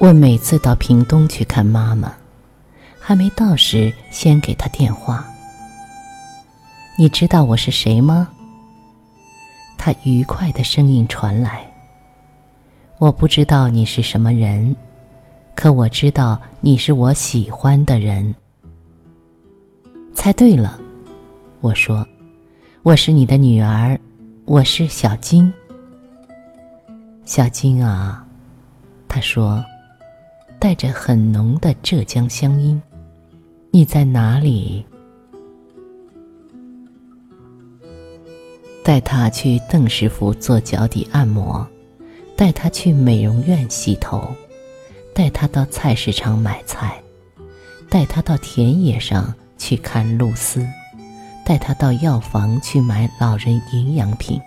我每次到屏东去看妈妈，还没到时，先给她电话。你知道我是谁吗？他愉快的声音传来。我不知道你是什么人，可我知道你是我喜欢的人。猜对了，我说，我是你的女儿，我是小金。小金啊，他说，带着很浓的浙江乡音，你在哪里？带他去邓师傅做脚底按摩，带他去美容院洗头，带他到菜市场买菜，带他到田野上去看露丝，带他到药房去买老人营养品，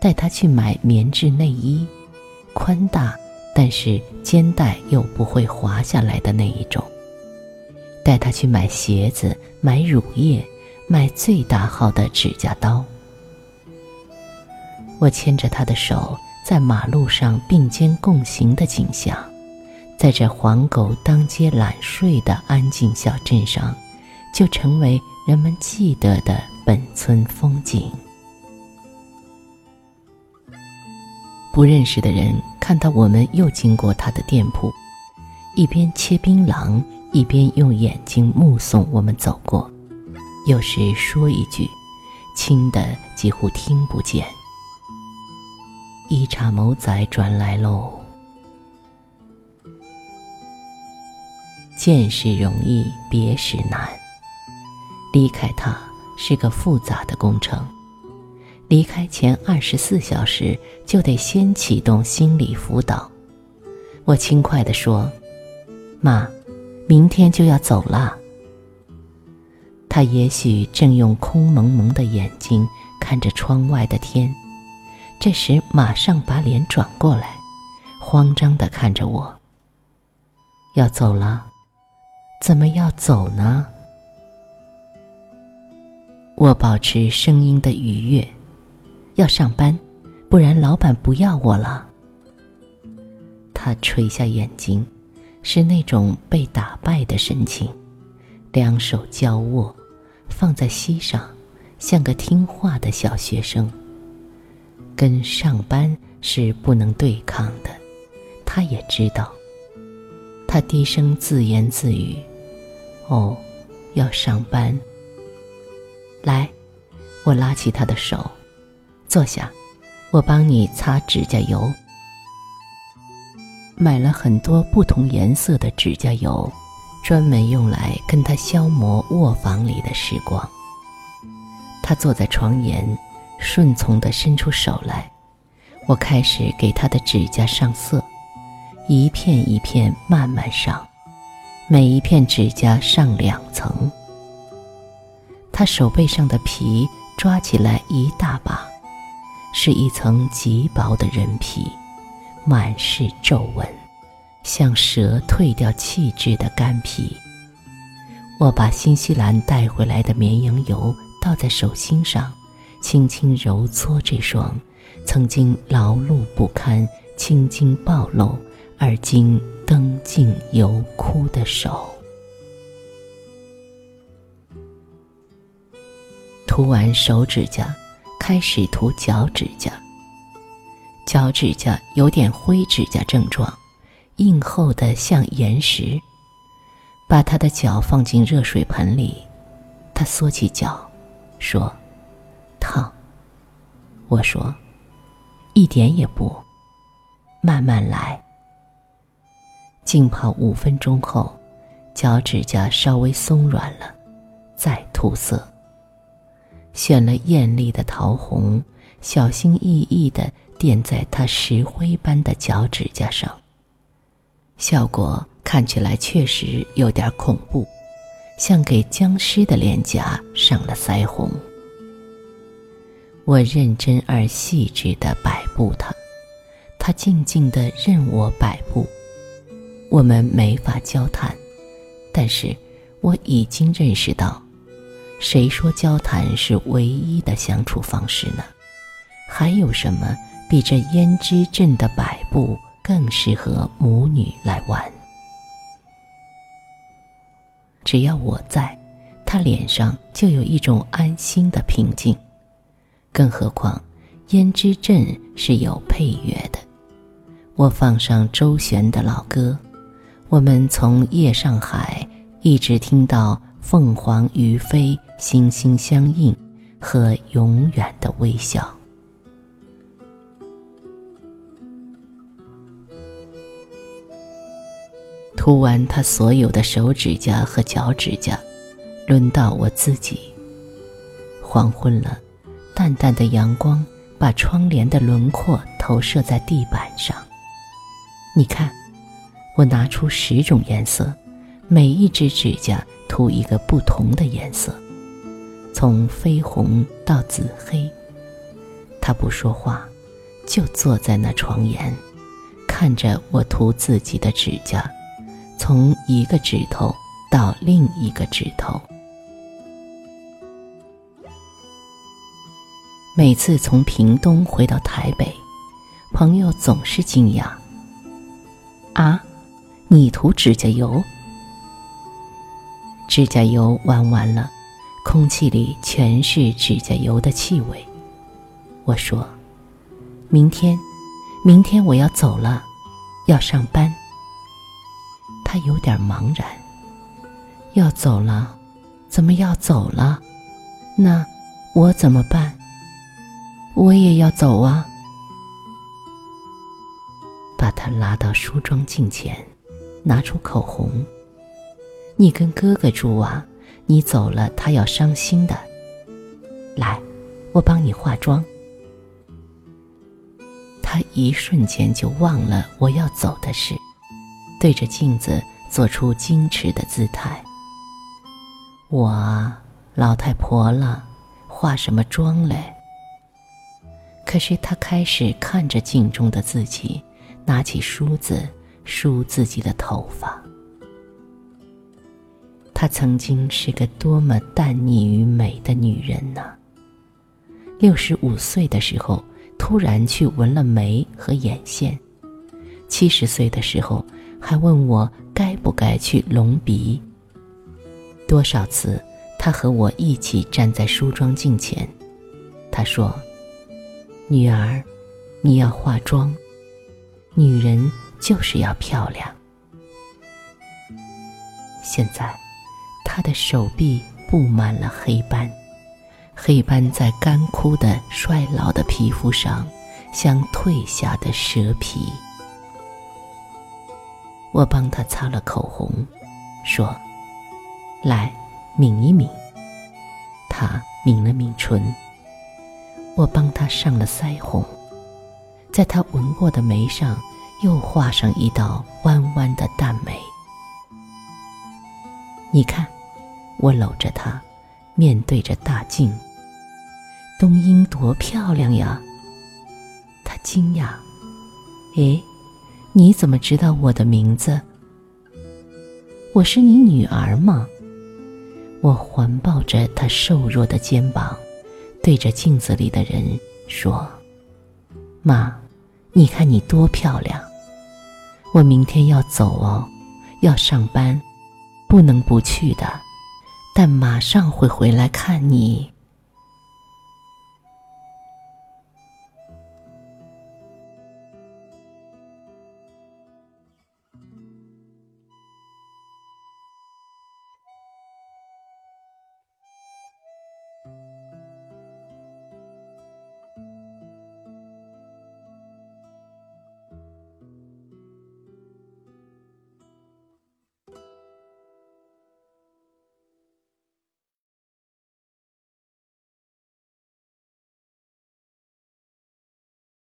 带他去买棉质内衣，宽大但是肩带又不会滑下来的那一种，带他去买鞋子，买乳液，买最大号的指甲刀。我牵着他的手，在马路上并肩共行的景象，在这黄狗当街懒睡的安静小镇上，就成为人们记得的本村风景。不认识的人看到我们又经过他的店铺，一边切槟榔，一边用眼睛目送我们走过，有时说一句，轻的几乎听不见。一茬谋仔转来喽。见识容易，别时难。离开他是个复杂的工程，离开前二十四小时就得先启动心理辅导。我轻快地说：“妈，明天就要走了。”他也许正用空蒙蒙的眼睛看着窗外的天。这时，马上把脸转过来，慌张的看着我。要走了，怎么要走呢？我保持声音的愉悦，要上班，不然老板不要我了。他垂下眼睛，是那种被打败的神情，两手交握，放在膝上，像个听话的小学生。跟上班是不能对抗的，他也知道。他低声自言自语：“哦，要上班。”来，我拉起他的手，坐下，我帮你擦指甲油。买了很多不同颜色的指甲油，专门用来跟他消磨卧房里的时光。他坐在床沿。顺从地伸出手来，我开始给他的指甲上色，一片一片慢慢上，每一片指甲上两层。他手背上的皮抓起来一大把，是一层极薄的人皮，满是皱纹，像蛇褪掉气质的干皮。我把新西兰带回来的绵羊油倒在手心上。轻轻揉搓这双曾经劳碌不堪、青筋暴露而今灯尽油枯的手。涂完手指甲，开始涂脚趾甲。脚趾甲有点灰指甲症状，硬厚的像岩石。把他的脚放进热水盆里，他缩起脚，说。烫，我说，一点也不，慢慢来。浸泡五分钟后，脚趾甲稍微松软了，再涂色。选了艳丽的桃红，小心翼翼的垫在他石灰般的脚趾甲上。效果看起来确实有点恐怖，像给僵尸的脸颊上了腮红。我认真而细致地摆布它，它静静地任我摆布。我们没法交谈，但是我已经认识到，谁说交谈是唯一的相处方式呢？还有什么比这胭脂阵的摆布更适合母女来玩。只要我在，他脸上就有一种安心的平静。更何况，胭脂镇是有配乐的，我放上周璇的老歌，我们从《夜上海》一直听到《凤凰于飞》，心心相印和永远的微笑。涂完他所有的手指甲和脚趾甲，轮到我自己。黄昏了，淡淡的阳光把窗帘的轮廓投射在地板上。你看，我拿出十种颜色，每一只指甲涂一个不同的颜色，从绯红到紫黑。他不说话，就坐在那床沿，看着我涂自己的指甲。从一个指头到另一个指头，每次从屏东回到台北，朋友总是惊讶：“啊，你涂指甲油？指甲油玩完了，空气里全是指甲油的气味。”我说：“明天，明天我要走了，要上班。”他有点茫然。要走了，怎么要走了？那我怎么办？我也要走啊！把他拉到梳妆镜前，拿出口红。你跟哥哥住啊？你走了，他要伤心的。来，我帮你化妆。他一瞬间就忘了我要走的事。对着镜子做出矜持的姿态。我老太婆了，化什么妆嘞？可是他开始看着镜中的自己，拿起梳子梳自己的头发。她曾经是个多么淡腻于美的女人呢？六十五岁的时候，突然去纹了眉和眼线；七十岁的时候。还问我该不该去隆鼻。多少次，他和我一起站在梳妆镜前，他说：“女儿，你要化妆。女人就是要漂亮。”现在，他的手臂布满了黑斑，黑斑在干枯的衰老的皮肤上，像褪下的蛇皮。我帮他擦了口红，说：“来，抿一抿。”他抿了抿唇。我帮他上了腮红，在他纹过的眉上又画上一道弯弯的淡眉。你看，我搂着她，面对着大镜。冬英多漂亮呀！她惊讶，诶。你怎么知道我的名字？我是你女儿吗？我环抱着她瘦弱的肩膀，对着镜子里的人说：“妈，你看你多漂亮！我明天要走哦，要上班，不能不去的，但马上会回来看你。”